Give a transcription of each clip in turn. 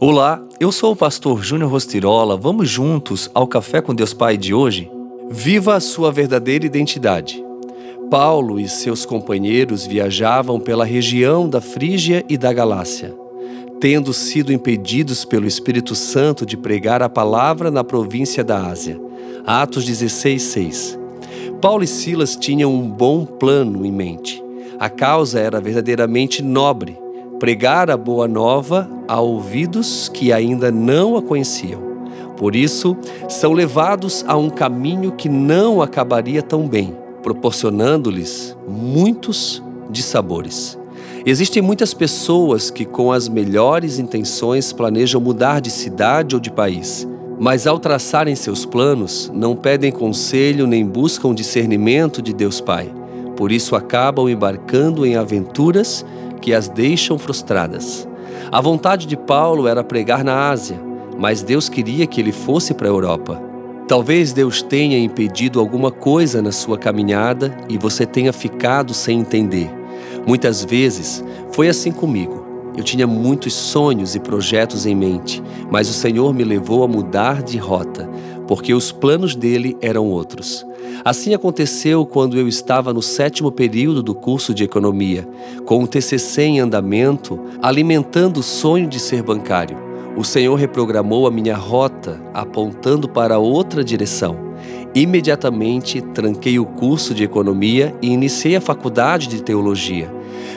Olá, eu sou o pastor Júnior Rostirola. Vamos juntos ao Café com Deus Pai de hoje? Viva a sua verdadeira identidade. Paulo e seus companheiros viajavam pela região da Frígia e da Galácia, tendo sido impedidos pelo Espírito Santo de pregar a palavra na província da Ásia. Atos 16, 6. Paulo e Silas tinham um bom plano em mente. A causa era verdadeiramente nobre pregar a boa nova a ouvidos que ainda não a conheciam. Por isso, são levados a um caminho que não acabaria tão bem, proporcionando-lhes muitos dissabores. Existem muitas pessoas que, com as melhores intenções, planejam mudar de cidade ou de país, mas ao traçarem seus planos, não pedem conselho nem buscam discernimento de Deus Pai. Por isso, acabam embarcando em aventuras que as deixam frustradas. A vontade de Paulo era pregar na Ásia, mas Deus queria que ele fosse para a Europa. Talvez Deus tenha impedido alguma coisa na sua caminhada e você tenha ficado sem entender. Muitas vezes foi assim comigo. Eu tinha muitos sonhos e projetos em mente, mas o Senhor me levou a mudar de rota, porque os planos dele eram outros. Assim aconteceu quando eu estava no sétimo período do curso de economia, com o TCC em andamento, alimentando o sonho de ser bancário. O Senhor reprogramou a minha rota, apontando para outra direção. Imediatamente tranquei o curso de economia e iniciei a faculdade de teologia.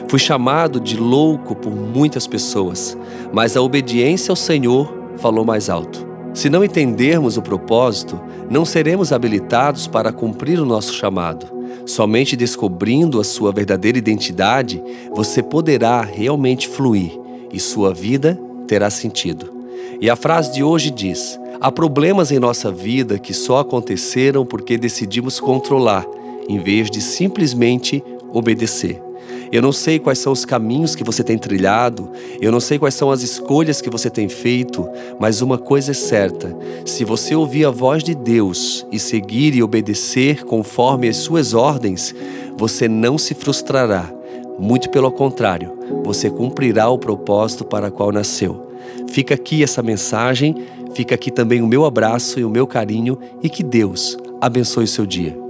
Fui chamado de louco por muitas pessoas, mas a obediência ao Senhor falou mais alto. Se não entendermos o propósito, não seremos habilitados para cumprir o nosso chamado. Somente descobrindo a sua verdadeira identidade, você poderá realmente fluir e sua vida terá sentido. E a frase de hoje diz: Há problemas em nossa vida que só aconteceram porque decidimos controlar, em vez de simplesmente obedecer. Eu não sei quais são os caminhos que você tem trilhado, eu não sei quais são as escolhas que você tem feito, mas uma coisa é certa: se você ouvir a voz de Deus e seguir e obedecer conforme as suas ordens, você não se frustrará. Muito pelo contrário, você cumprirá o propósito para o qual nasceu. Fica aqui essa mensagem, fica aqui também o meu abraço e o meu carinho e que Deus abençoe o seu dia.